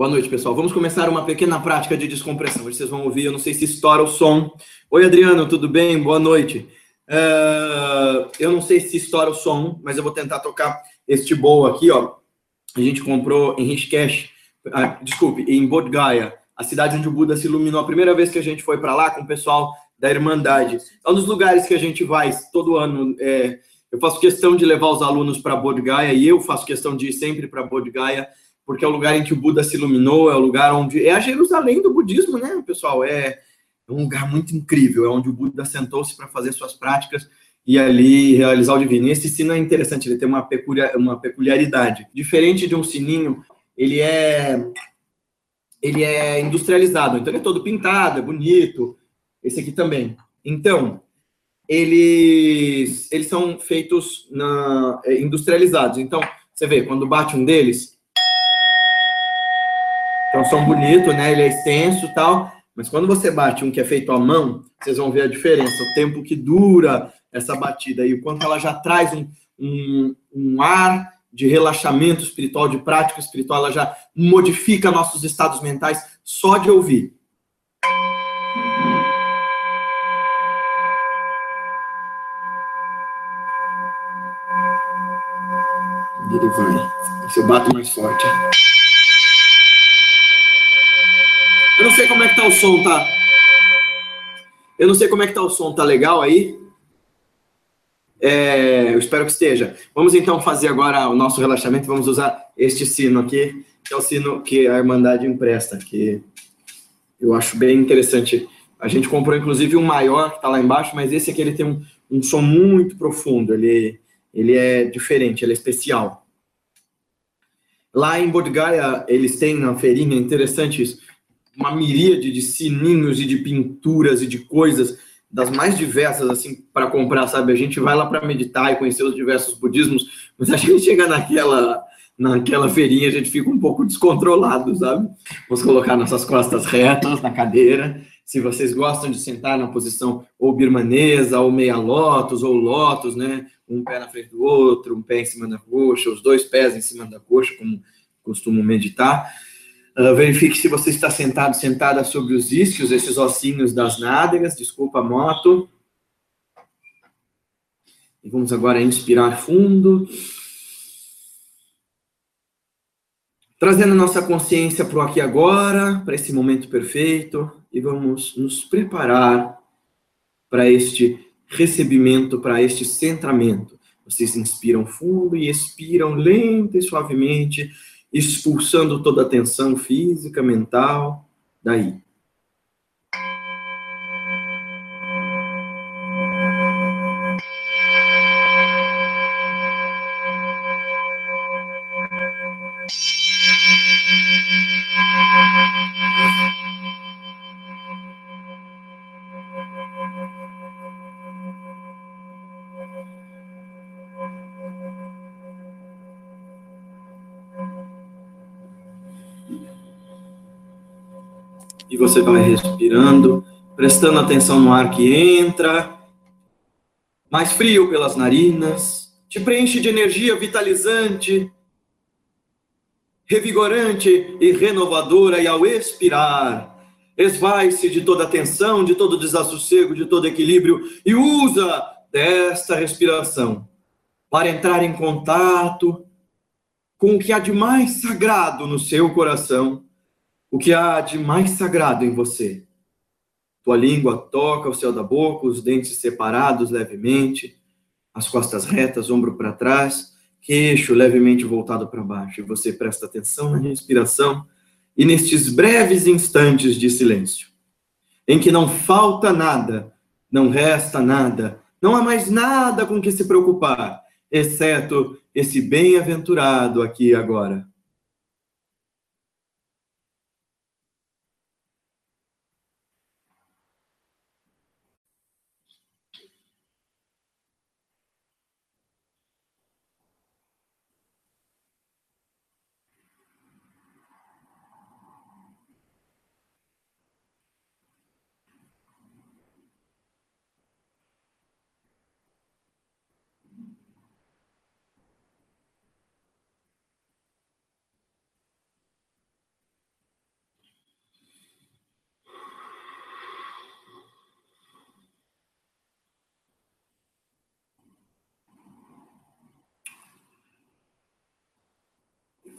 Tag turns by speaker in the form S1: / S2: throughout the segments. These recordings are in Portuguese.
S1: Boa noite, pessoal. Vamos começar uma pequena prática de descompressão. Hoje vocês vão ouvir, eu não sei se estoura o som. Oi, Adriano, tudo bem? Boa noite. Uh, eu não sei se estoura o som, mas eu vou tentar tocar este bowl aqui, ó. A gente comprou em Rishikesh, ah, desculpe, em Bodh Gaya, a cidade onde o Buda se iluminou. A primeira vez que a gente foi para lá com o pessoal da Irmandade. É um dos lugares que a gente vai todo ano. É, eu faço questão de levar os alunos para Bodh Gaya e eu faço questão de ir sempre para Bodh Gaya porque é o lugar em que o Buda se iluminou, é o lugar onde. É a Jerusalém do budismo, né, pessoal? É um lugar muito incrível, é onde o Buda sentou-se para fazer suas práticas e ali realizar o divino. E esse sino é interessante, ele tem uma, peculiar, uma peculiaridade. Diferente de um sininho, ele é ele é industrializado, então ele é todo pintado, é bonito. Esse aqui também. Então, eles eles são feitos na é, industrializados. Então, você vê, quando bate um deles, então, som bonito, né? Ele é extenso tal. Mas quando você bate um que é feito à mão, vocês vão ver a diferença. O tempo que dura essa batida e o quanto ela já traz um, um, um ar de relaxamento espiritual, de prática espiritual, ela já modifica nossos estados mentais só de ouvir. Ele vai. Você bate mais forte. Eu não sei como é que tá o som, tá? Eu não sei como é que tá o som, tá legal aí? É, eu espero que esteja. Vamos então fazer agora o nosso relaxamento. Vamos usar este sino aqui, que é o sino que a Irmandade empresta, que eu acho bem interessante. A gente comprou inclusive um maior que está lá embaixo, mas esse aqui ele tem um, um som muito profundo. Ele, ele é diferente, ele é especial. Lá em Gaya, eles têm na feirinha, interessante isso, uma miríade de sininhos e de pinturas e de coisas das mais diversas assim para comprar, sabe? A gente vai lá para meditar e conhecer os diversos budismos, mas a gente chega naquela naquela feirinha a gente fica um pouco descontrolado, sabe? Vamos colocar nossas costas retas na cadeira. Se vocês gostam de sentar na posição ou birmanesa, ou meia lótus, ou lótus, né? Um pé na frente do outro, um pé em cima da coxa, os dois pés em cima da coxa, como costumo meditar. Uh, verifique se você está sentado, sentada sobre os isquios, esses ossinhos das nádegas. Desculpa a moto. E vamos agora inspirar fundo. Trazendo nossa consciência para o aqui agora, para esse momento perfeito. E vamos nos preparar para este recebimento, para este centramento. Vocês inspiram fundo e expiram lenta e suavemente expulsando toda a tensão física, mental, daí. Você vai respirando, prestando atenção no ar que entra, mais frio pelas narinas, te preenche de energia vitalizante, revigorante e renovadora, e ao expirar, esvai-se de toda a tensão, de todo desassossego, de todo equilíbrio, e usa desta respiração para entrar em contato com o que há de mais sagrado no seu coração o que há de mais sagrado em você. Tua língua toca o céu da boca, os dentes separados levemente, as costas retas, ombro para trás, queixo levemente voltado para baixo. E você presta atenção na respiração e nestes breves instantes de silêncio, em que não falta nada, não resta nada, não há mais nada com que se preocupar, exceto esse bem-aventurado aqui agora.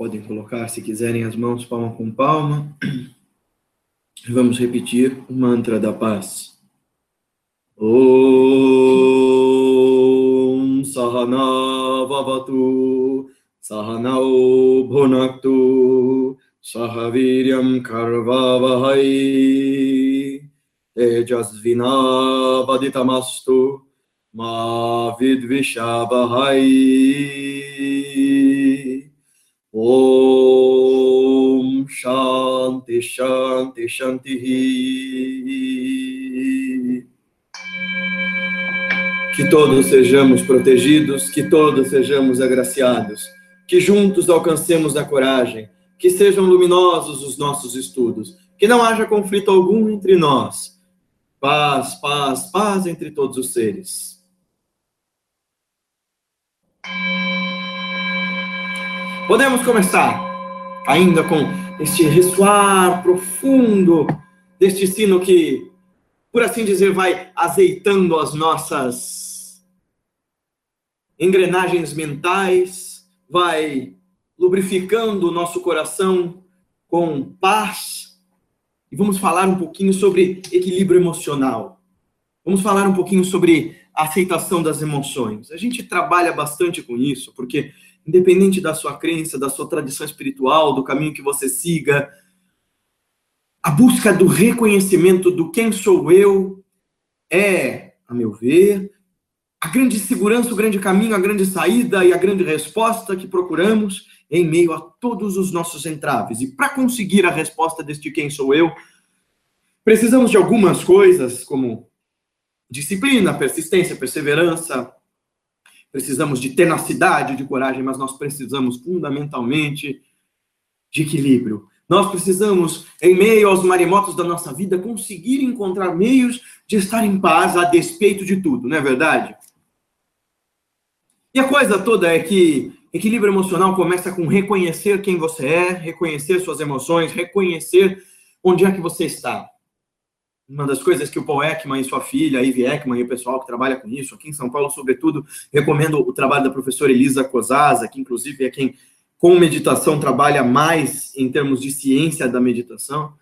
S1: Podem colocar, se quiserem, as mãos palma com palma. Vamos repetir o mantra da paz. Om Sahana Vavatu Sahanau Bhunaktu Sahaviryam Karvavahai Tejasvina Vaditamastu Ma Vidvishabhai Om Shanti Shanti Shanti Que todos sejamos protegidos, que todos sejamos agraciados, que juntos alcancemos a coragem, que sejam luminosos os nossos estudos, que não haja conflito algum entre nós. Paz, paz, paz entre todos os seres. Podemos começar ainda com este ressoar profundo deste sino que, por assim dizer, vai azeitando as nossas engrenagens mentais, vai lubrificando o nosso coração com paz. E vamos falar um pouquinho sobre equilíbrio emocional. Vamos falar um pouquinho sobre aceitação das emoções. A gente trabalha bastante com isso, porque independente da sua crença, da sua tradição espiritual, do caminho que você siga, a busca do reconhecimento do quem sou eu é, a meu ver, a grande segurança, o grande caminho, a grande saída e a grande resposta que procuramos em meio a todos os nossos entraves. E para conseguir a resposta deste quem sou eu, precisamos de algumas coisas, como disciplina, persistência, perseverança, precisamos de tenacidade, de coragem, mas nós precisamos fundamentalmente de equilíbrio. Nós precisamos, em meio aos maremotos da nossa vida, conseguir encontrar meios de estar em paz a despeito de tudo, não é verdade? E a coisa toda é que equilíbrio emocional começa com reconhecer quem você é, reconhecer suas emoções, reconhecer onde é que você está uma das coisas que o Paul Ekman e sua filha, a Ivy Ekman e o pessoal que trabalha com isso, aqui em São Paulo, sobretudo, recomendo o trabalho da professora Elisa Cosasa, que inclusive é quem, com meditação, trabalha mais em termos de ciência da meditação.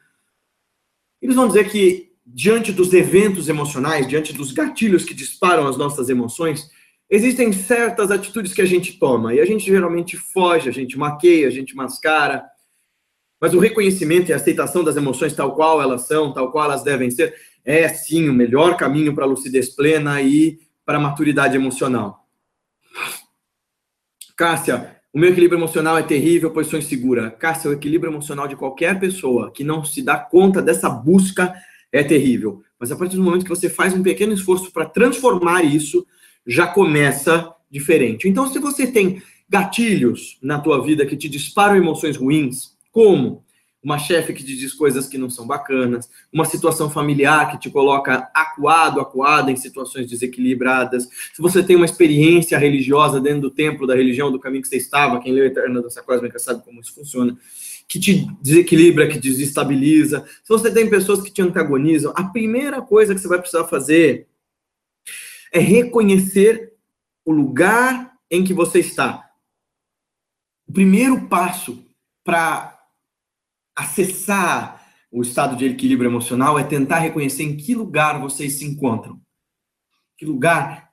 S1: Eles vão dizer que, diante dos eventos emocionais, diante dos gatilhos que disparam as nossas emoções, existem certas atitudes que a gente toma, e a gente geralmente foge, a gente maqueia, a gente mascara, mas o reconhecimento e a aceitação das emoções tal qual elas são, tal qual elas devem ser, é sim o melhor caminho para a lucidez plena e para a maturidade emocional. Cássia, o meu equilíbrio emocional é terrível, pois sou insegura. Cássia, o equilíbrio emocional de qualquer pessoa que não se dá conta dessa busca é terrível. Mas a partir do momento que você faz um pequeno esforço para transformar isso, já começa diferente. Então, se você tem gatilhos na tua vida que te disparam emoções ruins, como? Uma chefe que te diz coisas que não são bacanas, uma situação familiar que te coloca acuado, acuada em situações desequilibradas. Se você tem uma experiência religiosa dentro do templo da religião, do caminho que você estava, quem leu Eterna Dança Cósmica sabe como isso funciona, que te desequilibra, que desestabiliza. Se você tem pessoas que te antagonizam, a primeira coisa que você vai precisar fazer é reconhecer o lugar em que você está. O primeiro passo para acessar o estado de equilíbrio emocional é tentar reconhecer em que lugar vocês se encontram. Que lugar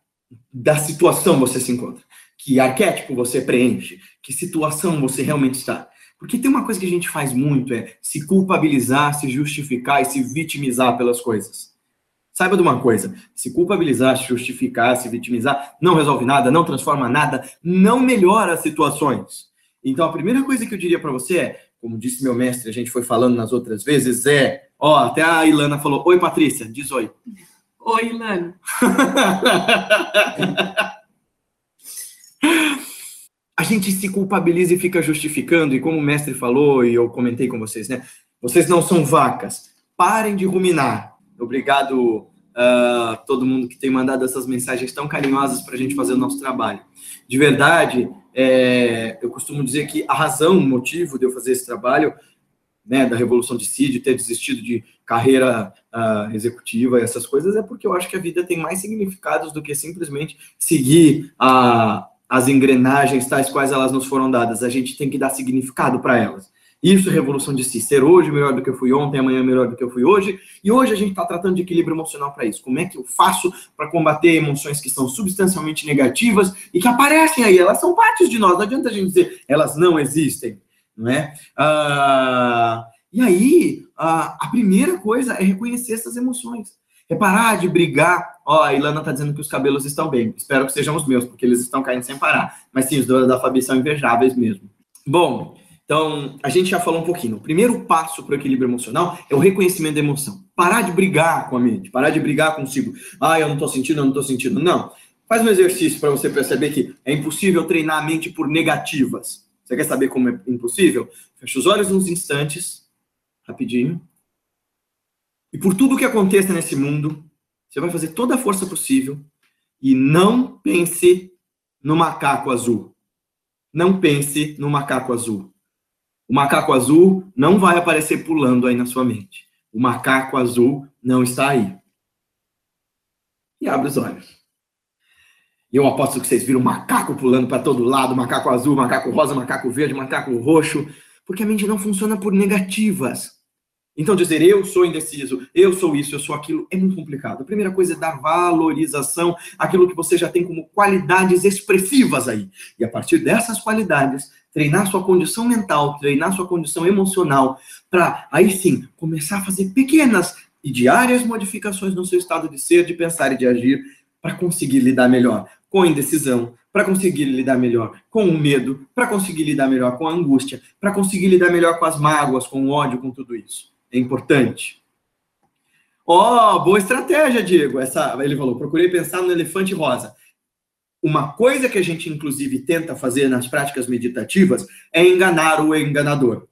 S1: da situação você se encontra. Que arquétipo você preenche. Que situação você realmente está. Porque tem uma coisa que a gente faz muito, é se culpabilizar, se justificar e se vitimizar pelas coisas. Saiba de uma coisa: se culpabilizar, se justificar, se vitimizar, não resolve nada, não transforma nada, não melhora as situações. Então, a primeira coisa que eu diria para você é: como disse meu mestre, a gente foi falando nas outras vezes, é, ó, até a Ilana falou, oi Patrícia, diz oi.
S2: Oi, Ilana.
S1: a gente se culpabiliza e fica justificando, e como o mestre falou, e eu comentei com vocês, né? Vocês não são vacas. Parem de ruminar. Obrigado uh, todo mundo que tem mandado essas mensagens tão carinhosas para a gente fazer o nosso trabalho. De verdade, é, eu costumo dizer que a razão, o motivo de eu fazer esse trabalho, né, da Revolução de Si, de ter desistido de carreira uh, executiva e essas coisas, é porque eu acho que a vida tem mais significados do que simplesmente seguir a, as engrenagens tais quais elas nos foram dadas. A gente tem que dar significado para elas. Isso é revolução de si. Ser hoje melhor do que eu fui ontem, amanhã melhor do que eu fui hoje. E hoje a gente está tratando de equilíbrio emocional para isso. Como é que eu faço para combater emoções que são substancialmente negativas e que aparecem aí? Elas são partes de nós. Não adianta a gente dizer elas não existem, não é? Ah, e aí, ah, a primeira coisa é reconhecer essas emoções. É parar de brigar. Ó, a Ilana tá dizendo que os cabelos estão bem. Espero que sejam os meus, porque eles estão caindo sem parar. Mas sim, os da Fabi são invejáveis mesmo. Bom, então, a gente já falou um pouquinho. O primeiro passo para o equilíbrio emocional é o reconhecimento da emoção. Parar de brigar com a mente, parar de brigar consigo. Ah, eu não estou sentindo, eu não estou sentindo. Não. Faz um exercício para você perceber que é impossível treinar a mente por negativas. Você quer saber como é impossível? Fecha os olhos uns instantes, rapidinho. E por tudo que aconteça nesse mundo, você vai fazer toda a força possível e não pense no macaco azul. Não pense no macaco azul. O macaco azul não vai aparecer pulando aí na sua mente. O macaco azul não está aí. E abre os olhos. Eu aposto que vocês viram macaco pulando para todo lado, macaco azul, macaco rosa, macaco verde, macaco roxo, porque a mente não funciona por negativas. Então, dizer eu sou indeciso, eu sou isso, eu sou aquilo, é muito complicado. A primeira coisa é dar valorização àquilo que você já tem como qualidades expressivas aí. E a partir dessas qualidades, treinar sua condição mental, treinar sua condição emocional, para aí sim começar a fazer pequenas e diárias modificações no seu estado de ser, de pensar e de agir, para conseguir lidar melhor com a indecisão, para conseguir lidar melhor com o medo, para conseguir lidar melhor com a angústia, para conseguir lidar melhor com as mágoas, com o ódio, com tudo isso é importante. Ó, oh, boa estratégia, Diego. Essa, ele falou, procurei pensar no elefante rosa. Uma coisa que a gente, inclusive, tenta fazer nas práticas meditativas é enganar o enganador.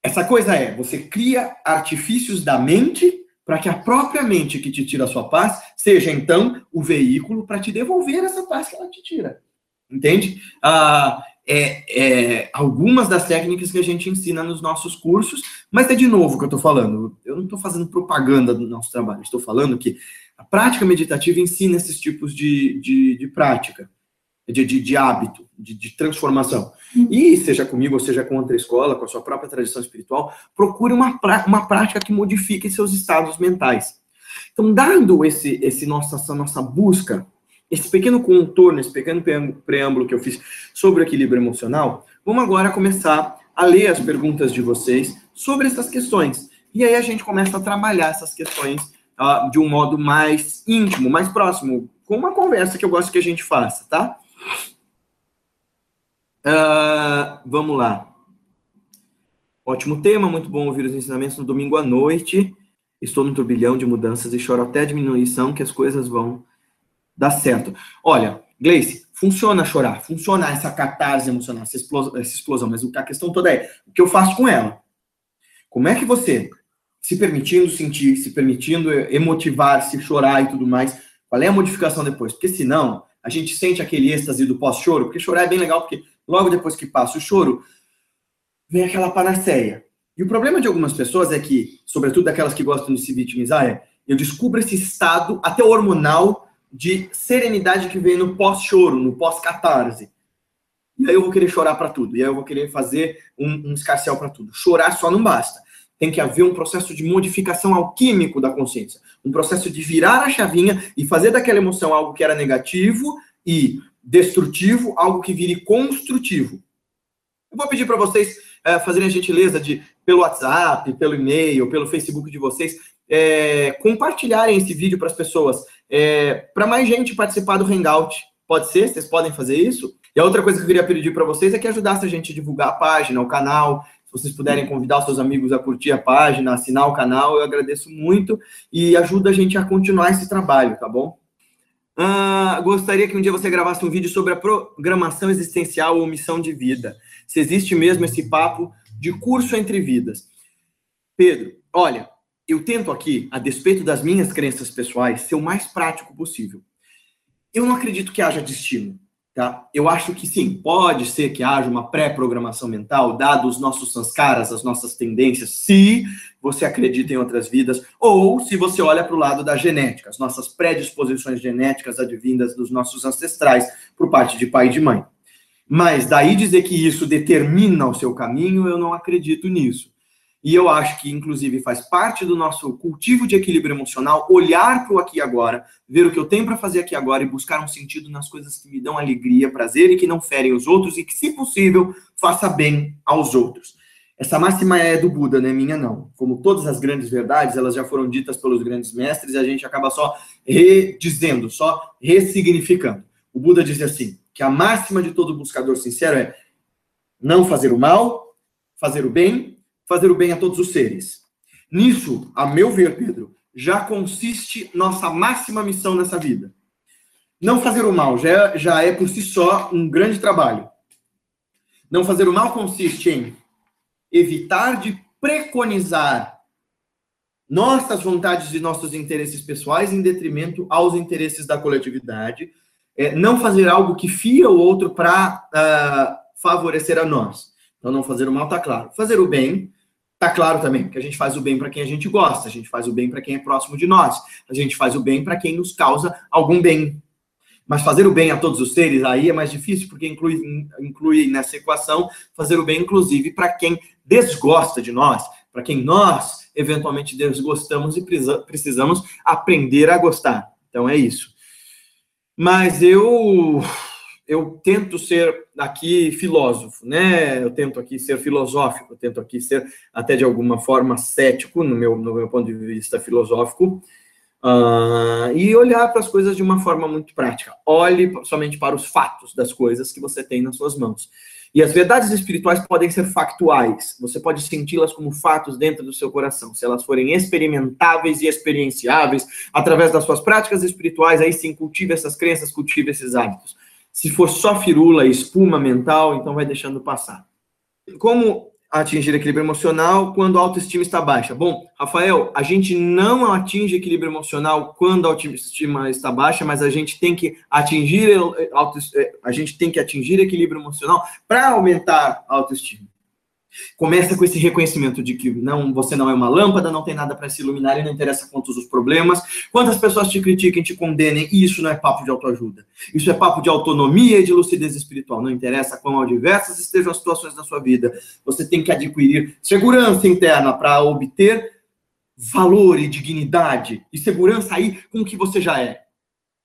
S1: Essa coisa é, você cria artifícios da mente para que a própria mente que te tira a sua paz seja, então, o veículo para te devolver essa paz que ela te tira. Entende? Ah, é, é, algumas das técnicas que a gente ensina nos nossos cursos, mas é de novo que eu estou falando. Eu não estou fazendo propaganda do nosso trabalho, estou falando que a prática meditativa ensina esses tipos de, de, de prática, de, de, de hábito, de, de, transformação. E seja comigo ou seja com outra escola, com a sua própria tradição espiritual, procure uma, uma prática que modifique seus estados mentais. Então, dado esse, esse nossa, essa nossa busca esse pequeno contorno, esse pequeno preâmbulo que eu fiz sobre o equilíbrio emocional, vamos agora começar a ler as perguntas de vocês sobre essas questões. E aí a gente começa a trabalhar essas questões uh, de um modo mais íntimo, mais próximo, com uma conversa que eu gosto que a gente faça, tá? Uh, vamos lá. Ótimo tema, muito bom ouvir os ensinamentos no domingo à noite. Estou num turbilhão de mudanças e choro até a diminuição que as coisas vão dá certo. Olha, Gleice, funciona chorar, funciona essa catarse emocional, essa explosão, essa explosão, mas a questão toda é o que eu faço com ela. Como é que você, se permitindo sentir, se permitindo emotivar, se chorar e tudo mais, qual é a modificação depois? Porque senão, a gente sente aquele êxtase do pós-choro, porque chorar é bem legal, porque logo depois que passa o choro, vem aquela panaceia. E o problema de algumas pessoas é que, sobretudo daquelas que gostam de se vitimizar, é eu descubro esse estado até hormonal de serenidade que vem no pós-choro, no pós-catarse. E aí eu vou querer chorar para tudo. E aí eu vou querer fazer um, um escarcel para tudo. Chorar só não basta. Tem que haver um processo de modificação alquímico da consciência. Um processo de virar a chavinha e fazer daquela emoção algo que era negativo e destrutivo, algo que vire construtivo. Eu vou pedir para vocês é, fazerem a gentileza de, pelo WhatsApp, pelo e-mail, pelo Facebook de vocês, é, compartilharem esse vídeo para as pessoas é, para mais gente participar do Hangout. Pode ser? Vocês podem fazer isso? E a outra coisa que eu queria pedir para vocês é que ajudasse a gente a divulgar a página, o canal. Vocês puderem convidar os seus amigos a curtir a página, assinar o canal, eu agradeço muito e ajuda a gente a continuar esse trabalho, tá bom? Ah, gostaria que um dia você gravasse um vídeo sobre a programação existencial ou missão de vida. Se existe mesmo esse papo de curso entre vidas. Pedro, olha, eu tento aqui, a despeito das minhas crenças pessoais, ser o mais prático possível. Eu não acredito que haja destino. Tá? Eu acho que sim, pode ser que haja uma pré-programação mental, dado os nossos sanskaras, as nossas tendências, se você acredita em outras vidas, ou se você olha para o lado da genética, as nossas predisposições genéticas advindas dos nossos ancestrais, por parte de pai e de mãe. Mas daí dizer que isso determina o seu caminho, eu não acredito nisso. E eu acho que, inclusive, faz parte do nosso cultivo de equilíbrio emocional olhar para o aqui e agora, ver o que eu tenho para fazer aqui agora e buscar um sentido nas coisas que me dão alegria, prazer e que não ferem os outros e que, se possível, faça bem aos outros. Essa máxima é do Buda, não é minha, não. Como todas as grandes verdades, elas já foram ditas pelos grandes mestres e a gente acaba só redizendo, só ressignificando. O Buda diz assim, que a máxima de todo buscador sincero é não fazer o mal, fazer o bem fazer o bem a todos os seres. Nisso, a meu ver, Pedro, já consiste nossa máxima missão nessa vida. Não fazer o mal já, já é por si só um grande trabalho. Não fazer o mal consiste em evitar de preconizar nossas vontades e nossos interesses pessoais em detrimento aos interesses da coletividade. É, não fazer algo que fia o outro para uh, ah, favorecer a nós. Então, não fazer o mal está claro. Fazer o bem Tá claro também que a gente faz o bem para quem a gente gosta, a gente faz o bem para quem é próximo de nós, a gente faz o bem para quem nos causa algum bem. Mas fazer o bem a todos os seres aí é mais difícil, porque inclui, inclui nessa equação fazer o bem, inclusive, para quem desgosta de nós, para quem nós eventualmente desgostamos e precisamos aprender a gostar. Então é isso. Mas eu eu tento ser aqui filósofo, né? Eu tento aqui ser filosófico, eu tento aqui ser até de alguma forma cético no meu, no meu ponto de vista filosófico uh, e olhar para as coisas de uma forma muito prática. Olhe somente para os fatos das coisas que você tem nas suas mãos. E as verdades espirituais podem ser factuais. Você pode senti-las como fatos dentro do seu coração. Se elas forem experimentáveis e experienciáveis através das suas práticas espirituais, aí sim cultive essas crenças, cultive esses hábitos. Se for só firula, espuma mental, então vai deixando passar. Como atingir equilíbrio emocional quando a autoestima está baixa? Bom, Rafael, a gente não atinge equilíbrio emocional quando a autoestima está baixa, mas a gente tem que atingir a gente tem que atingir equilíbrio emocional para aumentar a autoestima. Começa com esse reconhecimento de que não, você não é uma lâmpada, não tem nada para se iluminar e não interessa quantos os problemas, quantas pessoas te critiquem, te condenem, e isso não é papo de autoajuda. Isso é papo de autonomia e de lucidez espiritual. Não interessa quão adversas estejam as situações da sua vida, você tem que adquirir segurança interna para obter valor e dignidade e segurança aí com o que você já é.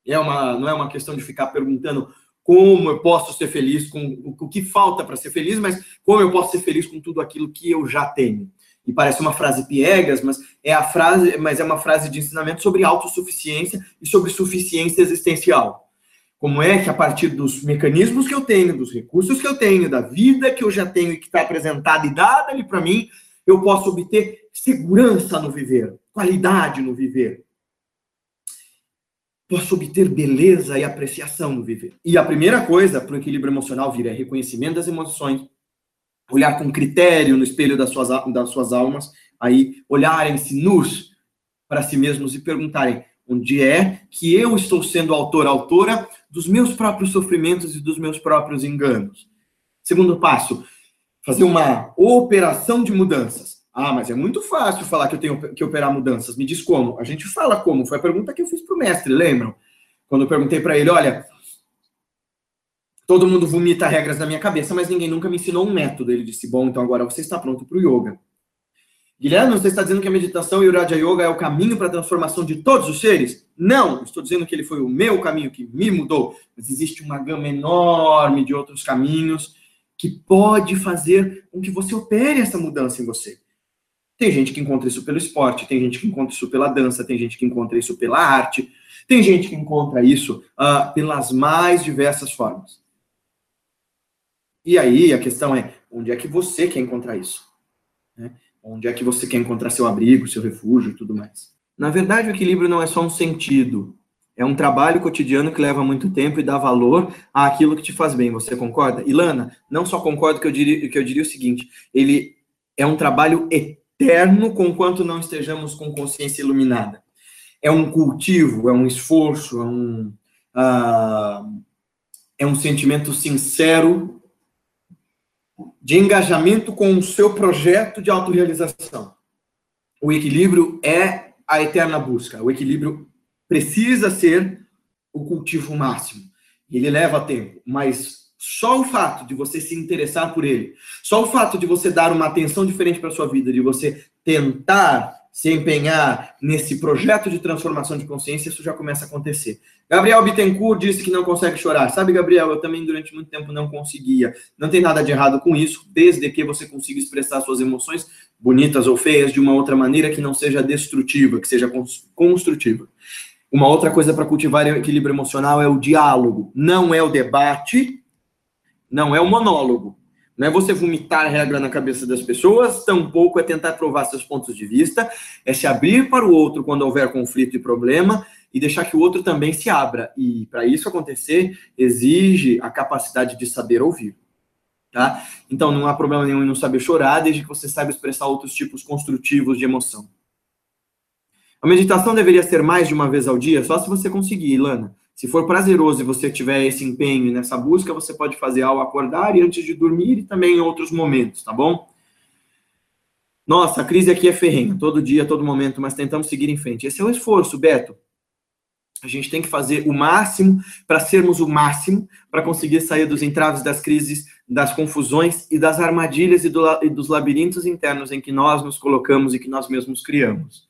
S1: É uma, não é uma questão de ficar perguntando como eu posso ser feliz com o que falta para ser feliz, mas como eu posso ser feliz com tudo aquilo que eu já tenho. E parece uma frase piegas, mas é a frase, mas é uma frase de ensinamento sobre autossuficiência e sobre suficiência existencial. Como é que a partir dos mecanismos que eu tenho, dos recursos que eu tenho, da vida que eu já tenho e que está apresentada e dada ali para mim, eu posso obter segurança no viver, qualidade no viver posso obter beleza e apreciação no viver. E a primeira coisa para o equilíbrio emocional vir é reconhecimento das emoções, olhar com critério no espelho das suas, das suas almas, aí olharem-se nus para si mesmos e perguntarem onde é que eu estou sendo autor, autora dos meus próprios sofrimentos e dos meus próprios enganos. Segundo passo, fazer uma operação de mudanças. Ah, mas é muito fácil falar que eu tenho que operar mudanças. Me diz como. A gente fala como. Foi a pergunta que eu fiz para o mestre, lembram? Quando eu perguntei para ele, olha, todo mundo vomita regras na minha cabeça, mas ninguém nunca me ensinou um método. Ele disse, bom, então agora você está pronto para o yoga. Guilherme, você está dizendo que a meditação e o Raja Yoga é o caminho para a transformação de todos os seres? Não, estou dizendo que ele foi o meu caminho que me mudou. Mas existe uma gama enorme de outros caminhos que pode fazer com que você opere essa mudança em você. Tem gente que encontra isso pelo esporte, tem gente que encontra isso pela dança, tem gente que encontra isso pela arte, tem gente que encontra isso uh, pelas mais diversas formas. E aí a questão é, onde é que você quer encontrar isso? Né? Onde é que você quer encontrar seu abrigo, seu refúgio e tudo mais? Na verdade, o equilíbrio não é só um sentido, é um trabalho cotidiano que leva muito tempo e dá valor àquilo que te faz bem. Você concorda? Ilana, não só concordo que eu diria, que eu diria o seguinte: ele é um trabalho eterno eterno conquanto não estejamos com consciência iluminada. É um cultivo, é um esforço, é um, uh, é um sentimento sincero de engajamento com o seu projeto de autorrealização. O equilíbrio é a eterna busca. O equilíbrio precisa ser o cultivo máximo. Ele leva tempo, mas só o fato de você se interessar por ele, só o fato de você dar uma atenção diferente para sua vida, de você tentar se empenhar nesse projeto de transformação de consciência, isso já começa a acontecer. Gabriel Bittencourt disse que não consegue chorar. Sabe, Gabriel, eu também durante muito tempo não conseguia. Não tem nada de errado com isso, desde que você consiga expressar suas emoções, bonitas ou feias, de uma outra maneira que não seja destrutiva, que seja construtiva. Uma outra coisa para cultivar o equilíbrio emocional é o diálogo, não é o debate, não é o monólogo. Não é você vomitar a regra na cabeça das pessoas, tampouco é tentar provar seus pontos de vista, é se abrir para o outro quando houver conflito e problema e deixar que o outro também se abra. E para isso acontecer, exige a capacidade de saber ouvir. Tá? Então não há problema nenhum em não saber chorar, desde que você saiba expressar outros tipos construtivos de emoção. A meditação deveria ser mais de uma vez ao dia, só se você conseguir, Ilana. Se for prazeroso e você tiver esse empenho nessa busca, você pode fazer ao acordar e antes de dormir e também em outros momentos, tá bom? Nossa, a crise aqui é ferrenha, todo dia, todo momento, mas tentamos seguir em frente. Esse é o esforço, Beto. A gente tem que fazer o máximo para sermos o máximo, para conseguir sair dos entraves das crises, das confusões e das armadilhas e, do, e dos labirintos internos em que nós nos colocamos e que nós mesmos criamos.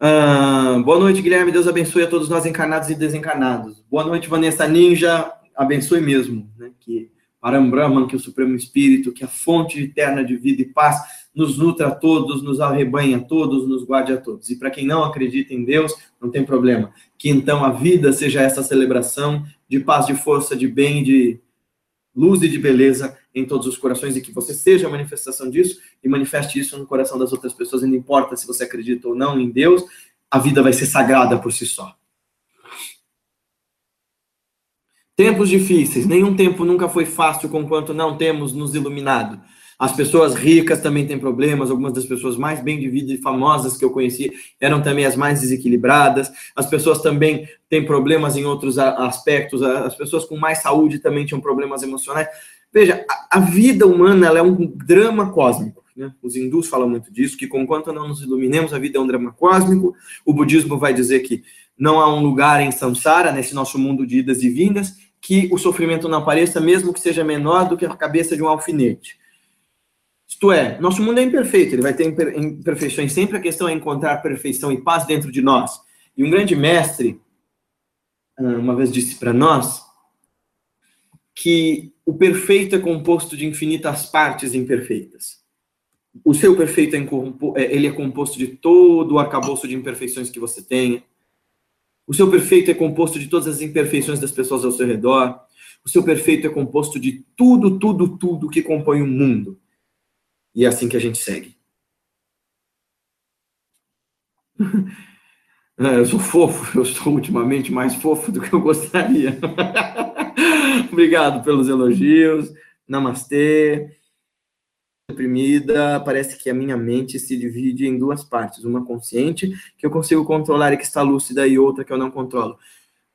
S1: Boa noite, Guilherme. Deus abençoe a todos nós encarnados e desencarnados. Boa noite, Vanessa Ninja. Abençoe mesmo, né? Que Parambrahman, que o Supremo Espírito, que a fonte eterna de vida e paz nos nutra a todos, nos arrebanhe a todos, nos guarde a todos. E para quem não acredita em Deus, não tem problema. Que então a vida seja essa celebração de paz, de força, de bem, de luz e de beleza em todos os corações e que você seja a manifestação disso e manifeste isso no coração das outras pessoas, não importa se você acredita ou não em Deus, a vida vai ser sagrada por si só. Tempos difíceis, nenhum tempo nunca foi fácil conquanto não temos nos iluminado. As pessoas ricas também têm problemas, algumas das pessoas mais bem de vida e famosas que eu conheci eram também as mais desequilibradas. As pessoas também têm problemas em outros aspectos, as pessoas com mais saúde também tinham problemas emocionais. Veja, a, vida humana é um drama cósmico. Né? Os hindus falam muito disso, que conquanto não nos iluminemos, a vida é um drama cósmico. O budismo vai dizer que não há um lugar em samsara, nesse nosso mundo de idas e vindas, que o sofrimento não apareça, mesmo que seja menor do que a cabeça de um alfinete. Isto é, nosso mundo é imperfeito, ele vai ter imperfeições. Sempre a questão é encontrar perfeição e paz dentro de nós. E um grande mestre, ah, uma vez disse para nós, que o perfeito é composto de infinitas partes imperfeitas. O seu perfeito é, é, ele é composto de todo o arcabouço de imperfeições que você tenha. O seu perfeito é composto de todas as imperfeições das pessoas ao seu redor. O seu perfeito é composto de tudo, tudo, tudo que compõe o mundo. E é assim que a gente segue. É, eu sou fofo, eu estou ultimamente mais fofo do que eu gostaria. Obrigado pelos elogios. Namastê. Deprimida, parece que a minha mente se divide em duas partes: uma consciente, que eu consigo controlar e que está lúcida, e outra que eu não controlo.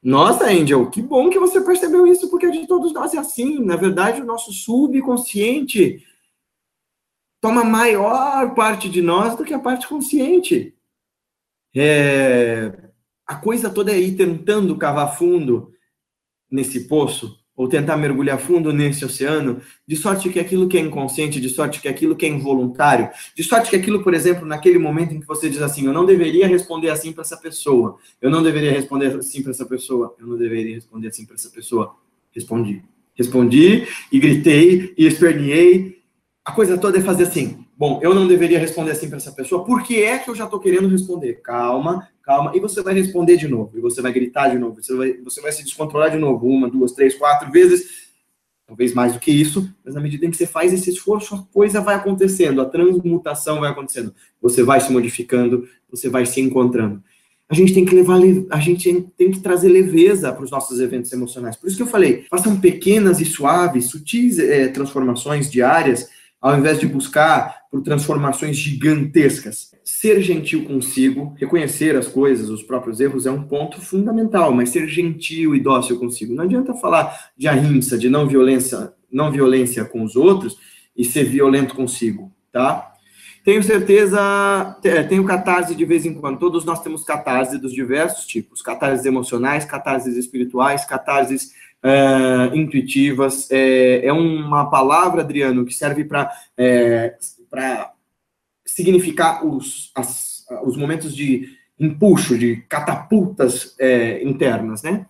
S1: Nossa, Angel, que bom que você percebeu isso, porque de todos nós é assim. Na verdade, o nosso subconsciente toma maior parte de nós do que a parte consciente. É, a coisa toda é ir tentando cavar fundo nesse poço, ou tentar mergulhar fundo nesse oceano, de sorte que aquilo que é inconsciente, de sorte que aquilo que é involuntário, de sorte que aquilo, por exemplo, naquele momento em que você diz assim, eu não deveria responder assim para essa pessoa, eu não deveria responder assim para essa pessoa, eu não deveria responder assim para essa pessoa. Respondi. Respondi e gritei e esperneei a coisa toda é fazer assim. Bom, eu não deveria responder assim para essa pessoa. Por que é que eu já estou querendo responder? Calma, calma. E você vai responder de novo. E você vai gritar de novo. Você vai, você vai se descontrolar de novo. Uma, duas, três, quatro vezes. Talvez mais do que isso. Mas na medida em que você faz esse esforço, a coisa vai acontecendo. A transmutação vai acontecendo. Você vai se modificando. Você vai se encontrando. A gente tem que levar, a gente tem que trazer leveza para os nossos eventos emocionais. Por isso que eu falei, façam pequenas e suaves, sutis é, transformações diárias ao invés de buscar por transformações gigantescas. Ser gentil consigo, reconhecer as coisas, os próprios erros, é um ponto fundamental, mas ser gentil e dócil consigo. Não adianta falar de ahimsa, de não violência, não violência com os outros e ser violento consigo, tá? Tenho certeza, é, tenho catarse de vez em quando. Todos nós temos catarse dos diversos tipos: catarses emocionais, catarses espirituais, catarses uh, intuitivas. É, é, uma palavra, Adriano, que serve para é, significar os, as, os momentos de empuxo, de catapultas é, internas, né?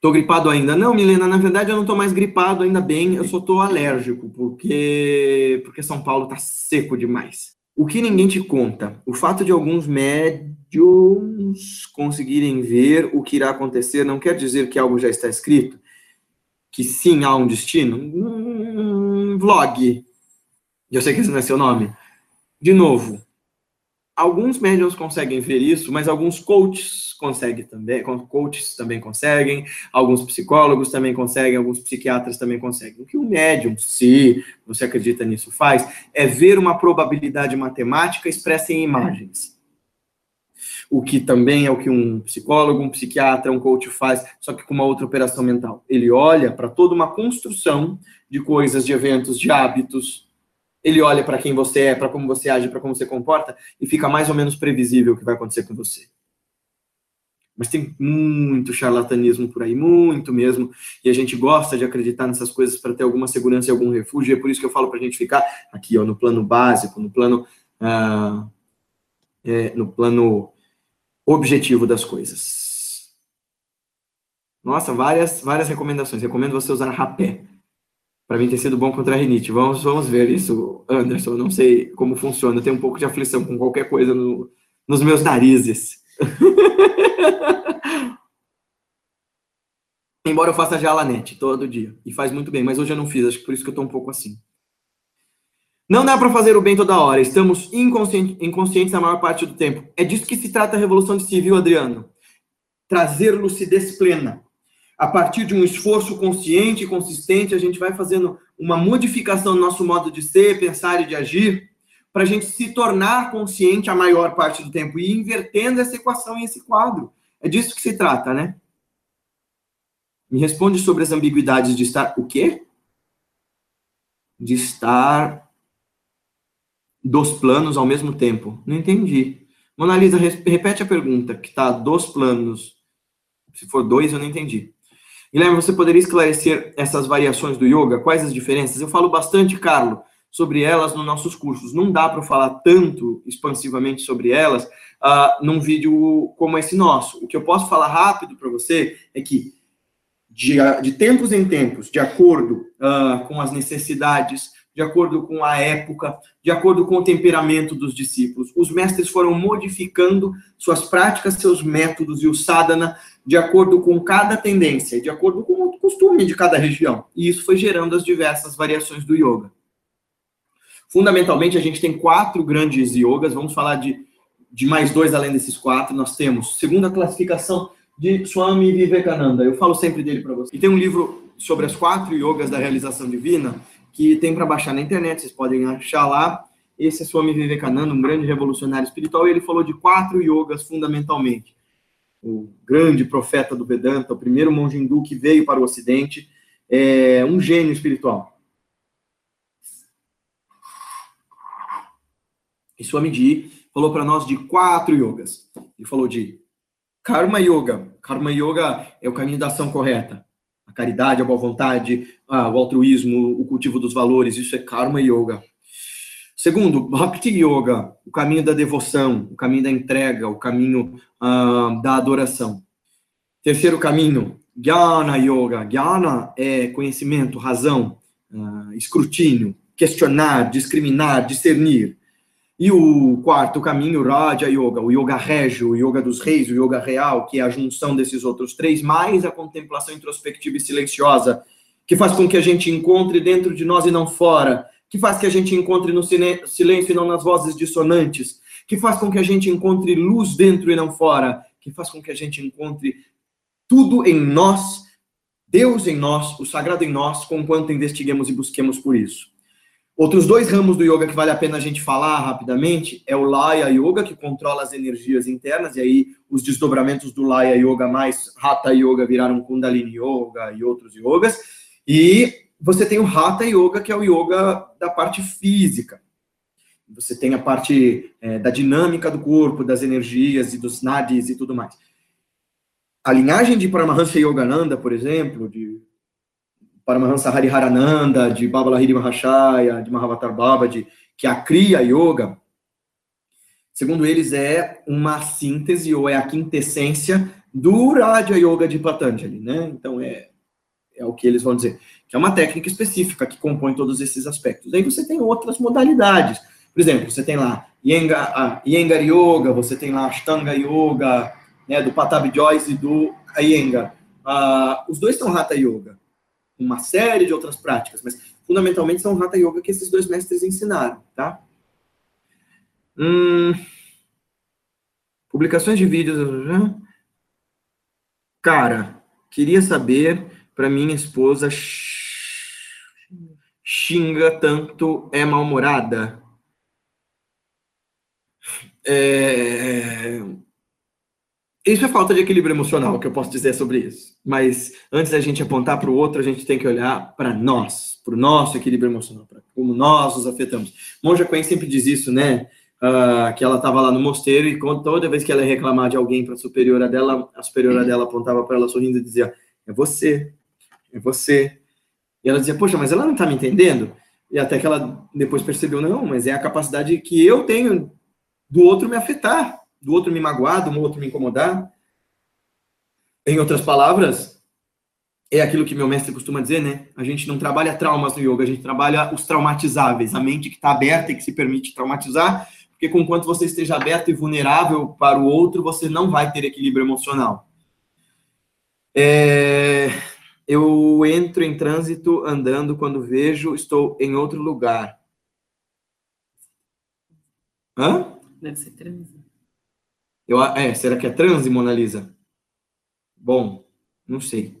S1: Tô gripado ainda. Não, Milena, na verdade eu não tô mais gripado, ainda bem, eu só tô alérgico, porque porque São Paulo tá seco demais. O que ninguém te conta? O fato de alguns médiums conseguirem ver o que irá acontecer não quer dizer que algo já está escrito? Que sim, há um destino? Um vlog. Eu sei que esse não é seu nome. De novo, alguns médiums conseguem ver isso, mas alguns coaches conseguem também, coaches também conseguem, alguns psicólogos também conseguem, alguns psiquiatras também conseguem. O que o médium, se você acredita nisso, faz é ver uma probabilidade matemática expressa em imagens. O que também é o que um psicólogo, um psiquiatra, um coach faz, só que com uma outra operação mental. Ele olha para toda uma construção de coisas, de eventos, de hábitos, ele olha para quem você é, para como você age, para como você comporta, e fica mais ou menos previsível o que vai acontecer com você. Mas tem muito charlatanismo por aí, muito mesmo, e a gente gosta de acreditar nessas coisas para ter alguma segurança e algum refúgio, é por isso que eu falo para a gente ficar aqui, ó, no plano básico, no plano, ah, é, no plano objetivo das coisas. Nossa, várias, várias recomendações. Recomendo você usar rapé para mim tem sido bom contra a rinite. Vamos, vamos ver isso, Anderson. Não sei como funciona. Eu tenho um pouco de aflição com qualquer coisa no, nos meus narizes. Embora eu faça jalanete todo dia. E faz muito bem, mas hoje eu não fiz. Acho que por isso que eu estou um pouco assim. Não dá para fazer o bem toda hora. Estamos inconscientes, inconscientes a maior parte do tempo. É disso que se trata a Revolução Civil, Adriano. Trazer lucidez plena a partir de um esforço consciente e consistente, a gente vai fazendo uma modificação no nosso modo de ser, pensar e de agir, para a gente se tornar consciente a maior parte do tempo e invertendo essa equação e esse quadro. É disso que se trata, né? Me responde sobre as ambiguidades de estar o quê? De estar dos planos ao mesmo tempo. Não entendi. Mona Lisa, repete a pergunta, que está dos planos. Se for dois, eu não entendi. Guilherme, você poderia esclarecer essas variações do yoga? Quais as diferenças? Eu falo bastante, Carlos, sobre elas nos nossos cursos. Não dá para falar tanto expansivamente sobre elas uh, num vídeo como esse nosso. O que eu posso falar rápido para você é que, de, de, tempos em tempos, de acordo uh, com as necessidades, de acordo com a época, de acordo com o temperamento dos discípulos, os mestres foram modificando suas práticas, seus métodos e o sadhana de acordo com cada tendência, de acordo com o costume de cada região. E isso foi gerando as diversas variações do yoga. Fundamentalmente, a gente tem quatro grandes yogas, vamos falar de, de mais dois além desses quatro. Nós temos, segundo a classificação de Swami Vivekananda, eu falo sempre dele para você. E tem um livro sobre as quatro yogas da realização divina, que tem para baixar na internet, vocês podem achar lá. Esse é Swami Vivekananda, um grande revolucionário espiritual, e ele falou de quatro yogas fundamentalmente o grande profeta do Vedanta, o primeiro monge hindu que veio para o Ocidente, é um gênio espiritual. E Swamiji falou para nós de quatro yogas. Ele falou de Karma Yoga. Karma Yoga é o caminho da ação correta. Caridade, a boa vontade, o altruísmo, o cultivo dos valores, isso é Karma Yoga. Segundo, Bhakti Yoga, o caminho da devoção, o caminho da entrega, o caminho uh, da adoração. Terceiro caminho, Jnana Yoga. Jnana é conhecimento, razão, uh, escrutínio, questionar, discriminar, discernir. E o quarto caminho, Raja Yoga, o Yoga Régio, o Yoga dos Reis, o Yoga Real, que é a junção desses outros três, mais a contemplação introspectiva e silenciosa, que faz com que a gente encontre dentro de nós e não fora que faz que a gente encontre no silêncio e não nas vozes dissonantes, que faz com que a gente encontre luz dentro e não fora, que faz com que a gente encontre tudo em nós Deus em nós, o sagrado em nós, conquanto investiguemos e busquemos por isso. Outros dois ramos do yoga que vale a pena a gente falar rapidamente é o Laya Yoga, que controla as energias internas, e aí os desdobramentos do Laya Yoga mais Hatha Yoga viraram Kundalini Yoga e outros yogas. E você tem o Hatha Yoga, que é o yoga da parte física. Você tem a parte é, da dinâmica do corpo, das energias e dos nadis e tudo mais. A linhagem de Paramahansa Yogananda, por exemplo, de Paramahansa Hariharananda, de Babalahiri Mahashaya, de Mahavatar Babaji, que é a Kriya Yoga, segundo eles, é uma síntese ou é a quintessência do Raja Yoga de Patanjali, né? Então, é, é o que eles vão dizer, que é uma técnica específica que compõe todos esses aspectos. Aí você tem outras modalidades, por exemplo, você tem lá Yenga, Yengar Yoga, você tem lá Ashtanga Yoga, né, do Patabi Joyce e do Iyengar. Uh, os dois são Hatha Yoga, uma série de outras práticas, mas fundamentalmente são Hatha Yoga que esses dois mestres ensinaram, tá? Hum, publicações de vídeos. Cara, queria saber para minha esposa xinga tanto, é mal-humorada? É... Isso é falta de equilíbrio emocional, que eu posso dizer sobre isso. Mas antes da gente apontar para o outro, a gente tem que olhar para nós, para o nosso equilíbrio emocional, para como nós nos afetamos. Monja Quen sempre diz isso, né? Uh, que ela estava lá no mosteiro e toda vez que ela ia reclamar de alguém para a superiora dela, a superiora dela apontava para ela sorrindo e dizia: É você, é você. E ela dizia: Poxa, mas ela não está me entendendo? E até que ela depois percebeu: Não, mas é a capacidade que eu tenho do outro me afetar, do outro me magoar, do outro me incomodar. Em outras palavras, é aquilo que meu mestre costuma dizer, né? A gente não trabalha traumas no yoga, a gente trabalha os traumatizáveis, a mente que está aberta e que se permite traumatizar, porque conquanto você esteja aberto e vulnerável para o outro, você não vai ter equilíbrio emocional. É... Eu entro em trânsito andando quando vejo estou em outro lugar. Hã?
S2: Deve ser transe.
S1: Eu, é, será que é transe, Mona Lisa? Bom, não sei.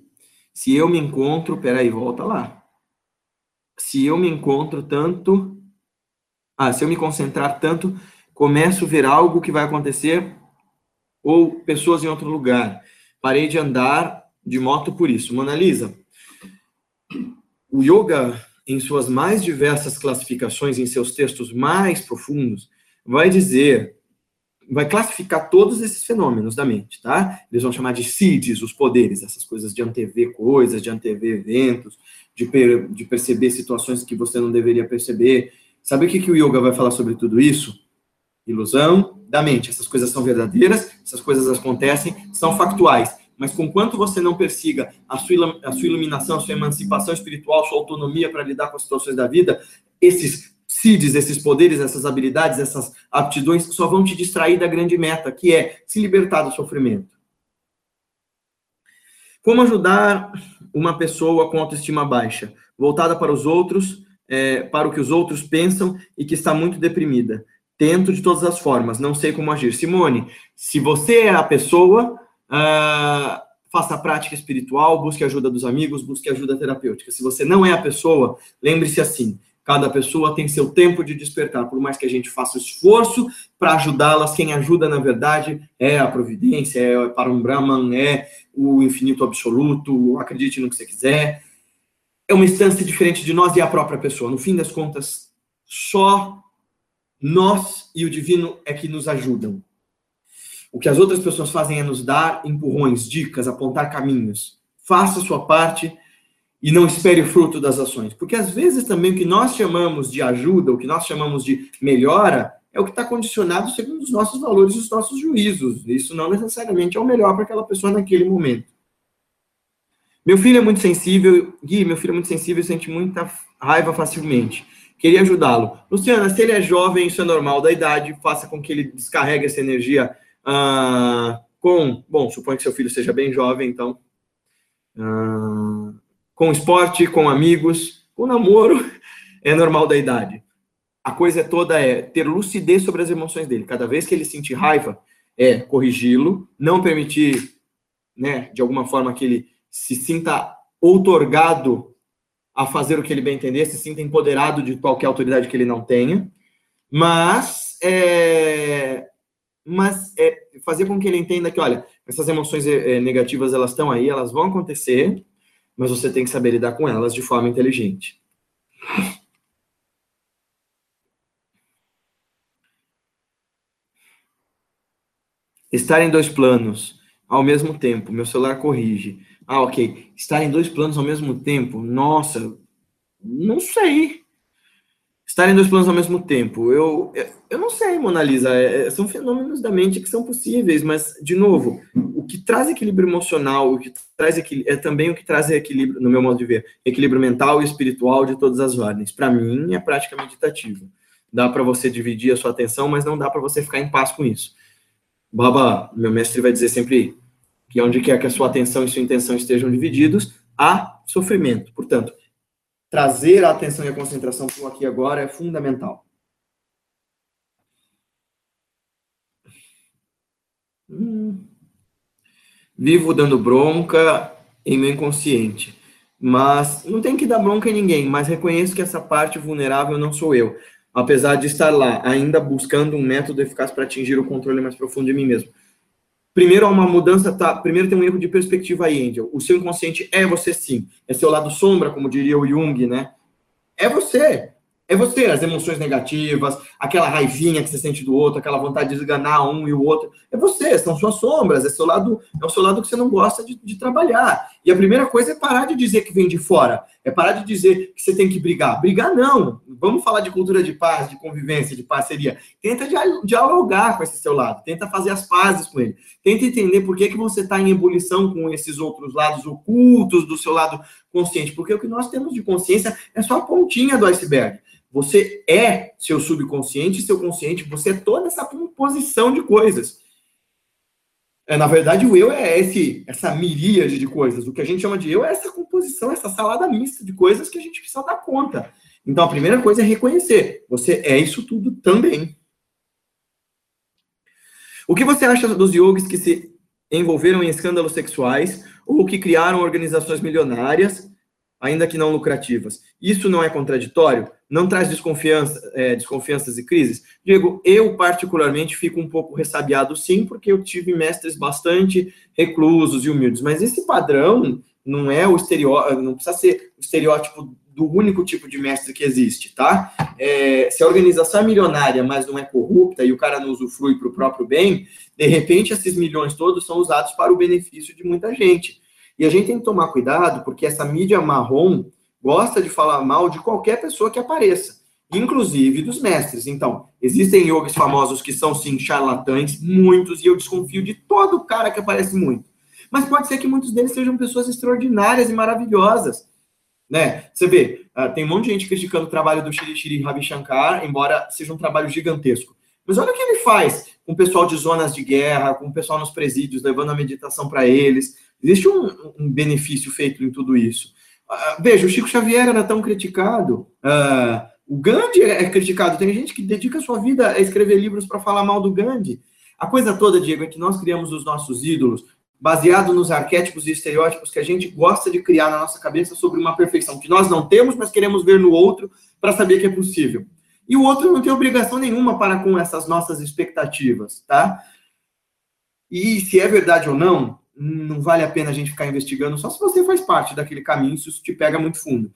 S1: Se eu me encontro, peraí, volta lá. Se eu me encontro tanto, ah, se eu me concentrar tanto, começo a ver algo que vai acontecer ou pessoas em outro lugar. Parei de andar de moto por isso. Mona Lisa, o yoga, em suas mais diversas classificações, em seus textos mais profundos, vai dizer, vai classificar todos esses fenômenos da mente, tá? Eles vão chamar de seeds, os poderes, essas coisas de antever coisas, de antever eventos, de, per, de perceber situações que você não deveria perceber. Sabe o que, que o yoga vai falar sobre tudo isso? Ilusão da mente. Essas coisas são verdadeiras, essas coisas acontecem, são factuais. Mas com quanto você não persiga a sua, a sua iluminação, a sua emancipação espiritual, sua autonomia para lidar com as situações da vida, esses CIDs, esses poderes, essas habilidades, essas aptidões, só vão te distrair da grande meta, que é se libertar do sofrimento. Como ajudar uma pessoa com autoestima baixa, voltada para os outros, é, para o que os outros pensam e que está muito deprimida? Tento de todas as formas, não sei como agir. Simone, se você é a pessoa, uh, faça prática espiritual, busque ajuda dos amigos, busque ajuda terapêutica. Se você não é a pessoa, lembre-se assim: Cada pessoa tem seu tempo de despertar, por mais que a gente faça esforço para ajudá-las, quem ajuda, na verdade, é a providência, é para um Brahman, é o infinito absoluto, acredite no que você quiser. É uma instância diferente de nós e a própria pessoa. No fim das contas, só nós e o divino é que nos ajudam. O que as outras pessoas fazem é nos dar empurrões, dicas, apontar caminhos. Faça sua parte e não espere o fruto das ações. Porque às vezes também o que nós chamamos de ajuda, o que nós chamamos de melhora, é o que está condicionado segundo os nossos valores e os nossos juízos. Isso não necessariamente é o melhor para aquela pessoa naquele momento. Meu filho é muito sensível, Gui, meu filho é muito sensível e sente muita raiva facilmente. Queria ajudá-lo. Luciana, se ele é jovem, isso é normal da idade, faça com que ele descarregue essa energia ah, com. Bom, suponho que seu filho seja bem jovem, então. Ah, com esporte, com amigos, com namoro, é normal da idade. A coisa toda é ter lucidez sobre as emoções dele. Cada vez que ele sentir raiva, é corrigi-lo, não permitir, né, de alguma forma que ele se sinta outorgado a fazer o que ele bem entender, se sinta empoderado de qualquer autoridade que ele não tenha, mas é, mas é, fazer com que ele entenda que, olha, essas emoções é, negativas elas estão aí, elas vão acontecer, mas você tem que saber lidar com elas de forma inteligente. Estar em dois planos ao mesmo tempo, meu celular corrige. Ah, ok. Estar em dois planos ao mesmo tempo, nossa, não sei. Estar em dois planos ao mesmo tempo, eu, não sei, Mona Lisa. É, é, são fenômenos da mente que são possíveis, mas, de novo, o que traz equilíbrio emocional, o que traz é também o que traz equilíbrio, no meu modo de ver, equilíbrio mental e espiritual de todas as ordens. Para mim, é prática meditativa. Dá para você dividir a sua atenção, mas não dá para você ficar em paz com isso. Baba, meu mestre vai dizer sempre que onde quer que a sua atenção e sua intenção estejam divididos, há sofrimento. Portanto, trazer a atenção e a concentração para aqui agora é fundamental. Hum. Vivo dando bronca em meu inconsciente. Mas não tem que dar bronca em ninguém, mas reconheço que essa parte vulnerável não sou eu apesar de estar lá, ainda buscando um método eficaz para atingir o controle mais profundo de mim mesmo. Primeiro, há uma mudança, tá? Primeiro tem um erro de perspectiva aí, Angel. O seu inconsciente é você sim. É seu lado sombra, como diria o Jung, né? É você. É você, as emoções negativas, aquela raivinha que você sente do outro, aquela vontade de esganar um e o outro. É você, são suas sombras, é, seu lado, é o seu lado que você não gosta de, de trabalhar. E a primeira coisa é parar de dizer que vem de fora. É parar de dizer que você tem que brigar. Brigar não. Vamos falar de cultura de paz, de convivência, de parceria. Tenta dialogar com esse seu lado. Tenta fazer as pazes com ele. Tenta entender por que, que você está em ebulição com esses outros lados ocultos do seu lado consciente. Porque o que nós temos de consciência é só a pontinha do iceberg. Você é seu subconsciente, seu consciente, você é toda essa composição de coisas. É, na verdade, o eu é esse, essa miríade de coisas. O que a gente chama de eu é essa composição, essa salada mista de coisas que a gente precisa dar conta. Então, a primeira coisa é reconhecer. Você é isso tudo também. O que você acha dos yogis que se envolveram em escândalos sexuais ou que criaram organizações milionárias, ainda que não lucrativas? Isso não é contraditório? Não traz desconfiança, é, desconfianças e crises? Diego, eu particularmente fico um pouco ressabiado sim, porque eu tive mestres bastante reclusos e humildes, mas esse padrão não é o estereótipo, não precisa ser o estereótipo do único tipo de mestre que existe, tá? É, se a organização é milionária, mas não é corrupta e o cara não usufrui para o próprio bem, de repente esses milhões todos são usados para o benefício de muita gente. E a gente tem que tomar cuidado, porque essa mídia marrom gosta de falar mal de qualquer pessoa que apareça, inclusive dos mestres. Então, existem yogis famosos que são, sim, charlatães, muitos, e eu desconfio de todo cara que aparece muito. Mas pode ser que muitos deles sejam pessoas extraordinárias e maravilhosas. Né? Você vê, uh, tem um monte de gente criticando o trabalho do Shri Shri Ravi Shankar, embora seja um trabalho gigantesco. Mas olha o que ele faz com o pessoal de zonas de guerra, com o pessoal nos presídios, levando a meditação para eles. Existe um, um benefício feito em tudo isso. Uh, veja, o Chico Xavier era tão criticado, uh, o Gandhi é criticado, tem gente que dedica sua vida a escrever livros para falar mal do Gandhi. A coisa toda, Diego, é que nós criamos os nossos ídolos baseado nos arquétipos e estereótipos que a gente gosta de criar na nossa cabeça sobre uma perfeição que nós não temos, mas queremos ver no outro para saber que é possível. E o outro não tem obrigação nenhuma para com essas nossas expectativas, tá? E se é verdade ou não, não vale a pena a gente ficar investigando só se você faz parte daquele caminho, se isso te pega muito fundo.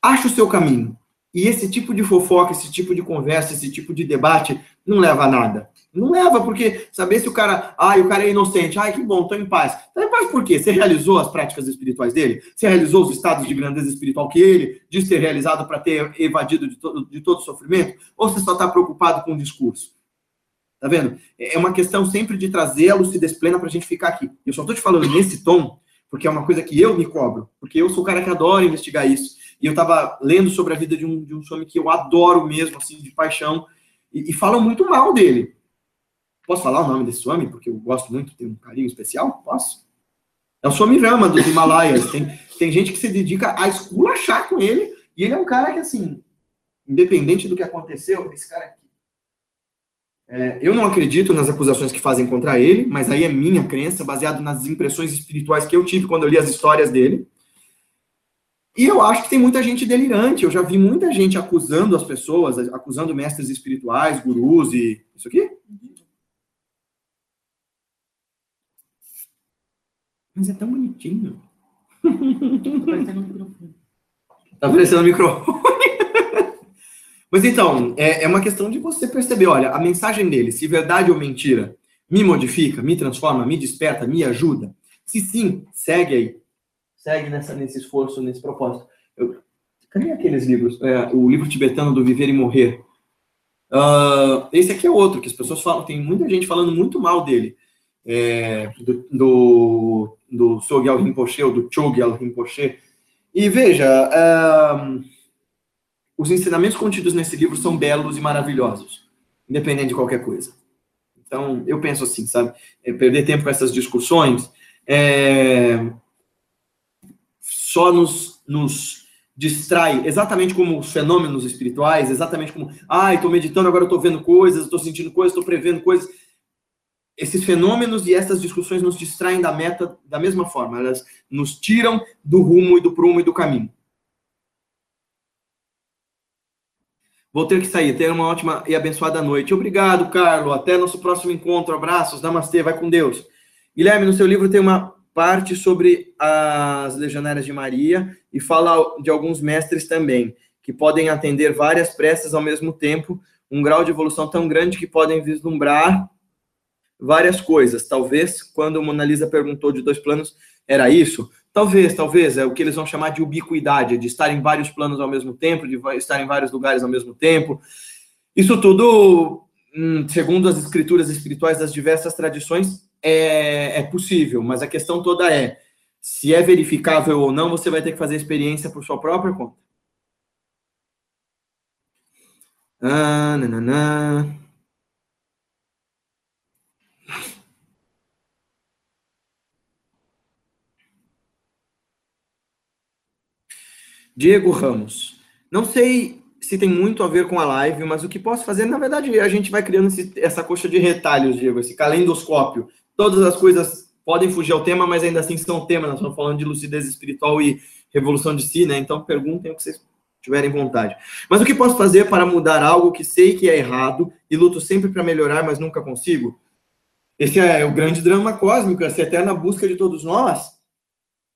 S1: Acha o seu caminho. E esse tipo de fofoca, esse tipo de conversa, esse tipo de debate não leva a nada. Não leva, porque saber se o cara, ai, o cara é inocente, ai, que bom, tô em paz. Tá em paz por quê? Você realizou as práticas espirituais dele? Você realizou os estados de grandeza espiritual que ele diz ter realizado para ter evadido de todo, de todo sofrimento? Ou você só está preocupado com o discurso? Tá vendo? É uma questão sempre de trazer a lucidez plena para a gente ficar aqui. Eu só estou te falando nesse tom, porque é uma coisa que eu me cobro, porque eu sou o cara que adora investigar isso. E eu estava lendo sobre a vida de um, de um homem que eu adoro mesmo, assim, de paixão, e, e falam muito mal dele. Posso falar o nome desse homem, porque eu gosto muito, tenho um carinho especial? Posso? É o Swami Rama, dos Himalaias. Tem, tem gente que se dedica a esculachar com ele, e ele é um cara que, assim, independente do que aconteceu, esse cara aqui é, eu não acredito nas acusações que fazem contra ele, mas aí é minha crença, baseado nas impressões espirituais que eu tive quando eu li as histórias dele. E eu acho que tem muita gente delirante. Eu já vi muita gente acusando as pessoas, acusando mestres espirituais, gurus e. Isso aqui? Mas é tão bonitinho. Tá parecendo um microfone. Tá parecendo um microfone. Mas então, é, é uma questão de você perceber, olha, a mensagem dele, se verdade ou mentira, me modifica, me transforma, me desperta, me ajuda. Se sim, segue aí. Segue nessa, nesse esforço, nesse propósito. Eu, cadê aqueles livros? É, o livro tibetano do Viver e Morrer. Uh, esse aqui é outro, que as pessoas falam, tem muita gente falando muito mal dele. É, do, do, do Sogyal Rinpoche, ou do Chogyal Rinpoche. E veja, uh, os ensinamentos contidos nesse livro são belos e maravilhosos, independente de qualquer coisa. Então, eu penso assim, sabe? É perder tempo com essas discussões é, só nos, nos distrai, exatamente como os fenômenos espirituais, exatamente como, ah, estou meditando, agora estou vendo coisas, estou sentindo coisas, estou prevendo coisas. Esses fenômenos e essas discussões nos distraem da meta da mesma forma, elas nos tiram do rumo e do prumo e do caminho. Vou ter que sair. Tenha uma ótima e abençoada noite. Obrigado, Carlos. Até nosso próximo encontro. Abraços. Namastê. Vai com Deus. Guilherme, no seu livro tem uma parte sobre as legionárias de Maria e fala de alguns mestres também, que podem atender várias preces ao mesmo tempo, um grau de evolução tão grande que podem vislumbrar várias coisas. Talvez, quando Mona Lisa perguntou de dois planos, era isso? Talvez, talvez, é o que eles vão chamar de ubiquidade, de estar em vários planos ao mesmo tempo, de estar em vários lugares ao mesmo tempo. Isso tudo, hum, segundo as escrituras espirituais das diversas tradições, é, é possível, mas a questão toda é: se é verificável ou não, você vai ter que fazer a experiência por sua própria conta. Ah, nananã. Diego Ramos. Não sei se tem muito a ver com a live, mas o que posso fazer, na verdade, a gente vai criando esse, essa coxa de retalhos, Diego, esse calendoscópio. Todas as coisas podem fugir ao tema, mas ainda assim são tema. Nós estamos falando de lucidez espiritual e revolução de si, né? Então perguntem o que vocês tiverem vontade. Mas o que posso fazer para mudar algo que sei que é errado e luto sempre para melhorar, mas nunca consigo? Esse é o grande drama cósmico, essa eterna busca de todos nós.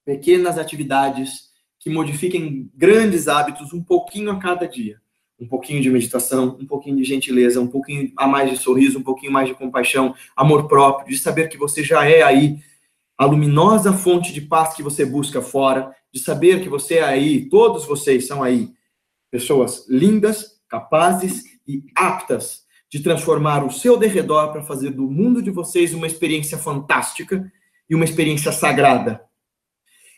S1: Pequenas atividades que modifiquem grandes hábitos um pouquinho a cada dia. Um pouquinho de meditação, um pouquinho de gentileza, um pouquinho a mais de sorriso, um pouquinho mais de compaixão, amor próprio, de saber que você já é aí a luminosa fonte de paz que você busca fora, de saber que você é aí, todos vocês são aí, pessoas lindas, capazes e aptas de transformar o seu derredor para fazer do mundo de vocês uma experiência fantástica e uma experiência sagrada,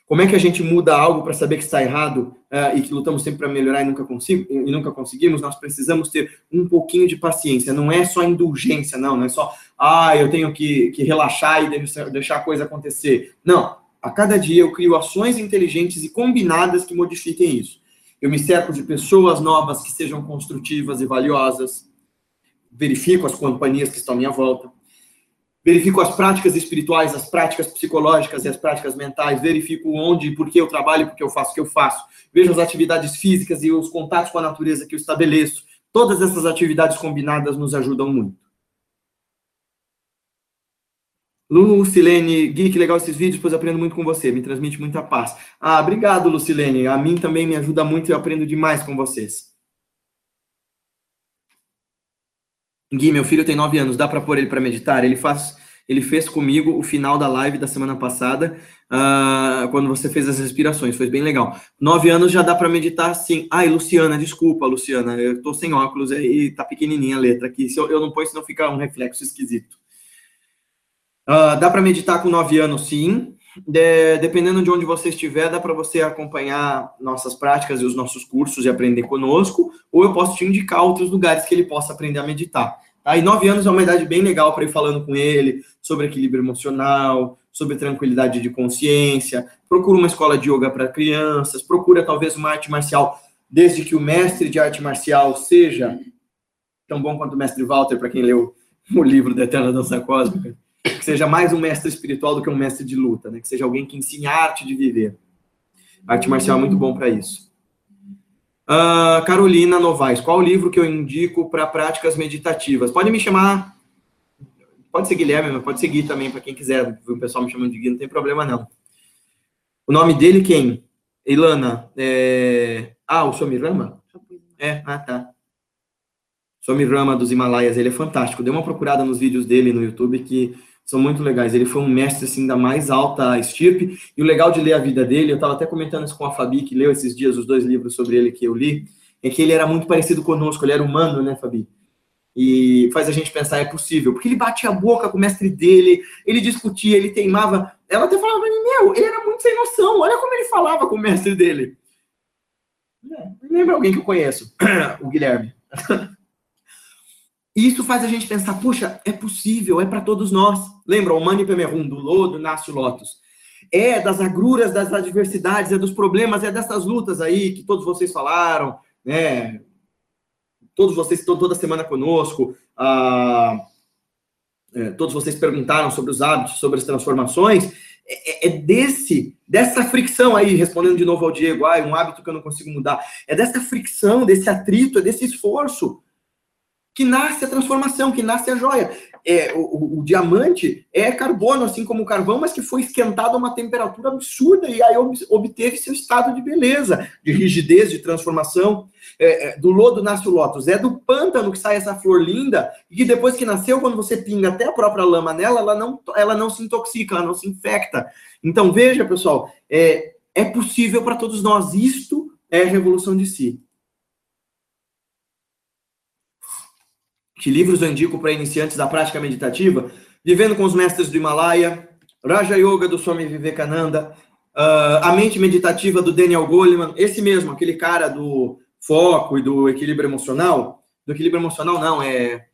S1: como é que a gente muda algo para saber que está errado uh, e que lutamos sempre para melhorar e nunca, consigo, e nunca conseguimos? Nós precisamos ter um pouquinho de paciência. Não é só indulgência, não. Não é só, ah, eu tenho que, que relaxar e deixar a coisa acontecer. Não. A cada dia eu crio ações inteligentes e combinadas que modifiquem isso. Eu me cerco de pessoas novas que sejam construtivas e valiosas. Verifico as companhias que estão à minha volta verifico as práticas espirituais, as práticas psicológicas e as práticas mentais, verifico onde e por que eu trabalho, porque eu faço o que eu faço, vejo as atividades físicas e os contatos com a natureza que eu estabeleço. Todas essas atividades combinadas nos ajudam muito. Lucilene, Gui, que legal esses vídeos, pois aprendo muito com você, me transmite muita paz. Ah, obrigado, Lucilene. A mim também me ajuda muito e eu aprendo demais com vocês. Gui, meu filho tem nove anos, dá para pôr ele para meditar? Ele faz ele fez comigo o final da live da semana passada, uh, quando você fez as respirações, foi bem legal. Nove anos já dá para meditar sim. Ai, Luciana, desculpa, Luciana, eu tô sem óculos e tá pequenininha a letra aqui. Se eu, eu não ponho, senão fica um reflexo esquisito. Uh, dá para meditar com nove anos, sim. De, dependendo de onde você estiver, dá para você acompanhar nossas práticas e os nossos cursos e aprender conosco, ou eu posso te indicar outros lugares que ele possa aprender a meditar. Aí, nove anos é uma idade bem legal para ir falando com ele sobre equilíbrio emocional, sobre tranquilidade de consciência. Procura uma escola de yoga para crianças, procura talvez uma arte marcial, desde que o mestre de arte marcial seja tão bom quanto o mestre Walter, para quem leu o livro da Eterna Dança Cósmica, que seja mais um mestre espiritual do que um mestre de luta, né? que seja alguém que ensine a arte de viver. arte marcial é muito bom para isso. Uh, Carolina Novaes, qual o livro que eu indico para práticas meditativas? Pode me chamar, pode ser Guilherme, mas pode seguir também para quem quiser. O pessoal me chamando de Gui, não tem problema não. O nome dele quem? Ilana. É... Ah, o Somirama? É, ah tá. Somirama dos Himalaias, ele é fantástico. Dê uma procurada nos vídeos dele no YouTube que são muito legais. Ele foi um mestre assim da mais alta estirpe. E o legal de ler a vida dele, eu estava até comentando isso com a Fabi, que leu esses dias os dois livros sobre ele que eu li, é que ele era muito parecido conosco, ele era humano, né, Fabi? E faz a gente pensar, é possível. Porque ele batia a boca com o mestre dele, ele discutia, ele teimava. Ela até falava pra mim, meu, ele era muito sem noção, olha como ele falava com o mestre dele. É, lembra alguém que eu conheço? o Guilherme. E isso faz a gente pensar, puxa, é possível, é para todos nós. Lembra, o Mani Pemerum, do lodo nasce o lótus. É das agruras, das adversidades, é dos problemas, é dessas lutas aí que todos vocês falaram, né? Todos vocês estão toda semana conosco, ah, é, todos vocês perguntaram sobre os hábitos, sobre as transformações. É, é, desse, dessa fricção aí, respondendo de novo ao Diego, ah, um hábito que eu não consigo mudar. É dessa fricção, desse atrito, é desse esforço que nasce a transformação, que nasce a joia. É, o, o, diamante é carbono, assim como o carvão, mas que foi esquentado a uma temperatura absurda e aí obteve seu estado de beleza, de rigidez, de transformação. É, é, do lodo nasce o lótus. É do pântano que sai essa flor linda e que depois que nasceu, quando você pinga até a própria lama nela, ela não, ela não se intoxica, ela não se infecta. Então, veja, pessoal, é, é possível para todos nós. Isto é a revolução de si. Que livros eu indico para iniciantes da prática meditativa? Vivendo com os Mestres do Himalaia, Raja Yoga do Swami Vivekananda, uh, A Mente Meditativa do Daniel Goleman, esse mesmo, aquele cara do foco e do equilíbrio emocional. Do equilíbrio emocional, não, é,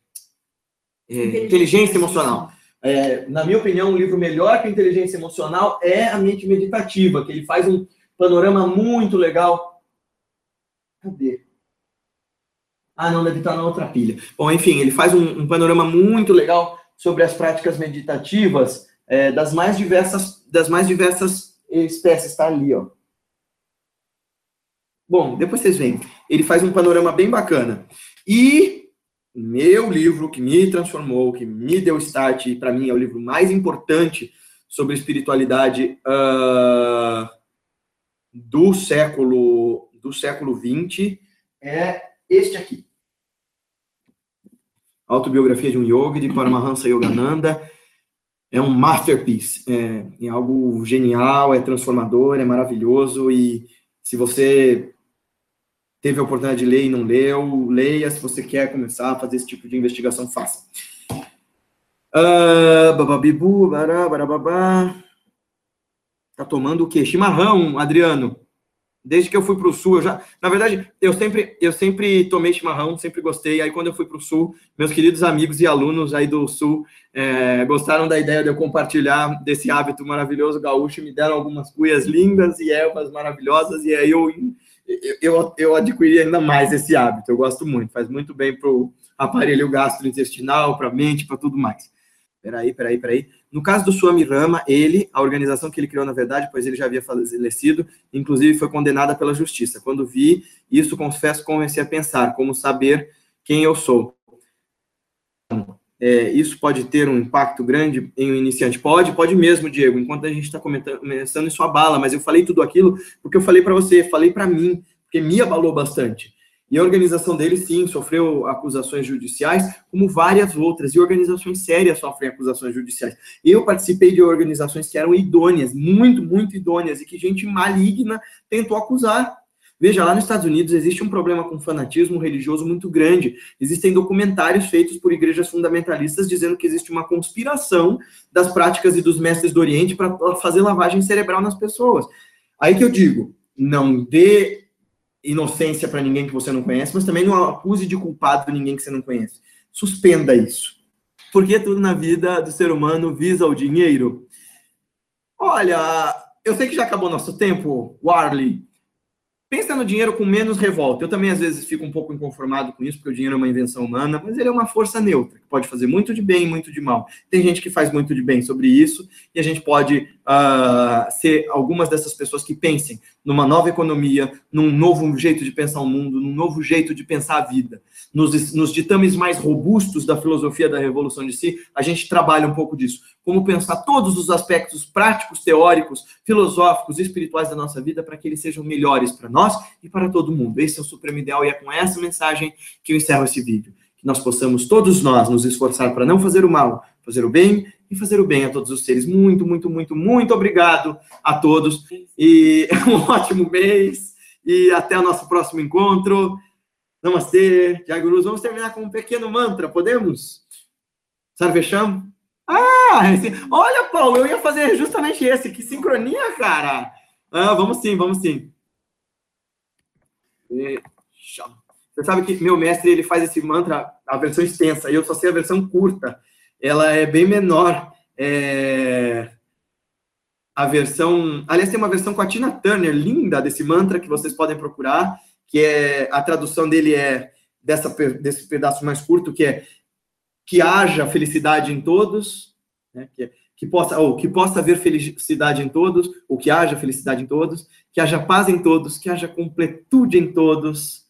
S1: é inteligência emocional. É, na minha opinião, um livro melhor que Inteligência Emocional é A Mente Meditativa, que ele faz um panorama muito legal. Cadê? Ah, não, deve estar na outra pilha. Bom, enfim, ele faz um, um panorama muito legal sobre as práticas meditativas é, das mais diversas das mais diversas espécies. Está ali, ó. Bom, depois vocês veem. Ele faz um panorama bem bacana. E meu livro que me transformou, que me deu start, e para mim é o livro mais importante sobre espiritualidade uh, do século do século 20 é este aqui. Autobiografia de um yogi, de Paramahansa Yogananda. É um masterpiece. É, é algo genial, é transformador, é maravilhoso. E se você teve a oportunidade de ler e não leu, leia. Se você quer começar a fazer esse tipo de investigação, faça. Uh, bababibu, bará. Tá tomando o quê? Chimarrão, Adriano. Desde que eu fui para o sul, eu já, na verdade, eu sempre, eu sempre tomei chimarrão, sempre gostei. Aí quando eu fui para o sul, meus queridos amigos e alunos aí do sul é, gostaram da ideia de eu compartilhar desse hábito maravilhoso gaúcho, me deram algumas cuias lindas e ervas maravilhosas e aí eu, eu, eu adquiri ainda mais esse hábito. Eu gosto muito, faz muito bem para o aparelho gastrointestinal, para a mente, para tudo mais. Peraí, peraí, peraí. No caso do Swami Rama, ele, a organização que ele criou, na verdade, pois ele já havia falecido, inclusive foi condenada pela justiça. Quando vi isso, confesso, comecei a pensar como saber quem eu sou. É, isso pode ter um impacto grande em um iniciante? Pode, pode mesmo, Diego. Enquanto a gente está começando, isso abala, mas eu falei tudo aquilo porque eu falei para você, falei para mim, porque me abalou bastante. E a organização dele, sim, sofreu acusações judiciais, como várias outras, e organizações sérias sofrem acusações judiciais. Eu participei de organizações que eram idôneas, muito, muito idôneas, e que gente maligna tentou acusar. Veja, lá nos Estados Unidos existe um problema com fanatismo religioso muito grande. Existem documentários feitos por igrejas fundamentalistas dizendo que existe uma conspiração das práticas e dos mestres do Oriente para fazer lavagem cerebral nas pessoas. Aí que eu digo, não dê inocência para ninguém que você não conhece, mas também não acuse de culpado ninguém que você não conhece. Suspenda isso. Porque tudo na vida do ser humano visa o dinheiro. Olha, eu sei que já acabou nosso tempo, Warley. Pensa no dinheiro com menos revolta. Eu também, às vezes, fico um pouco inconformado com isso, porque o dinheiro é uma invenção humana, mas ele é uma força neutra, que pode fazer muito de bem e muito de mal. Tem gente que faz muito de bem sobre isso, e a gente pode uh, ser algumas dessas pessoas que pensem numa nova economia, num novo jeito de pensar o mundo, num novo jeito de pensar a vida. Nos, nos ditames mais robustos da filosofia da revolução de si, a gente trabalha um pouco disso. Como pensar todos os aspectos práticos, teóricos, filosóficos e espirituais da nossa vida para que eles sejam melhores para nós e para todo mundo. Esse é o supremo ideal e é com essa mensagem que eu encerro esse vídeo. Que nós possamos todos nós nos esforçar para não fazer o mal, fazer o bem e fazer o bem a todos os seres. Muito, muito, muito, muito obrigado a todos e um ótimo mês e até o nosso próximo encontro. Namastê, Jai Gurus. Vamos terminar com um pequeno mantra, podemos? Sarvesham? Ah, esse... olha, Paulo, eu ia fazer justamente esse. Que sincronia, cara. Ah, vamos sim, vamos sim. Você sabe que meu mestre ele faz esse mantra, a versão extensa, e eu só sei a versão curta ela é bem menor. É... A versão. Aliás, tem uma versão com a Tina Turner, linda, desse mantra que vocês podem procurar, que é. A tradução dele é dessa, desse pedaço mais curto, que é que haja felicidade em todos, né? que, que, possa, ou que possa haver felicidade em todos, ou que haja felicidade em todos, que haja paz em todos, que haja completude em todos,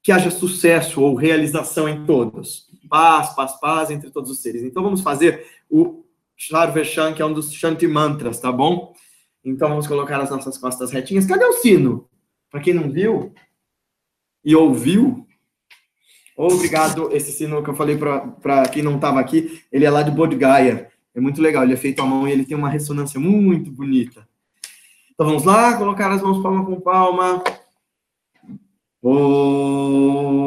S1: que haja sucesso ou realização em todos paz, paz, paz entre todos os seres. Então vamos fazer o Sharveshan, que é um dos Shanti Mantras, tá bom? Então vamos colocar as nossas costas retinhas. Cadê o sino? Para quem não viu e ouviu, obrigado. Esse sino que eu falei para quem não estava aqui, ele é lá de Bodh Gaya. É muito legal, ele é feito à mão e ele tem uma ressonância muito bonita. Então vamos lá, colocar as mãos palma com palma. Oh.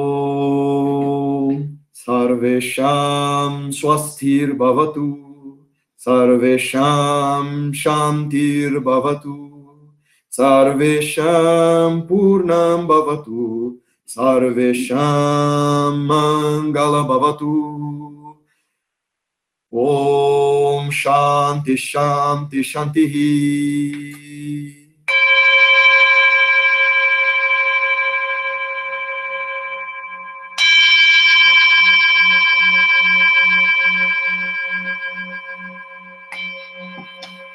S1: Sarvesham swastir bhavatu. Sarvesham shantir bhavatu. Sarvesham purnam bhavatu. Sarvesham mangala bhavatu. Om shanti shanti shantihi.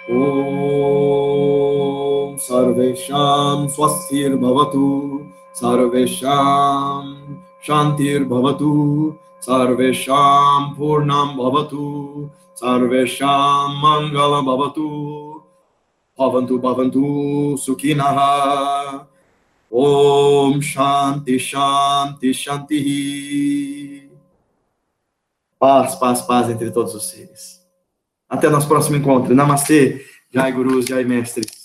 S1: Om Sarvesham Swastir Bhavatu Sarvesham Shantir Bhavatu Sarvesham Purnam Bhavatu Sarvesham Mangala Bhavatu Bhavantu Bhavantu Sukhinaha Om Shanti Shanti Shanti Paz, paz, paz entre todos os seres. Até nosso próximo encontro. Namastê, Jai Gurus, Jai Mestres.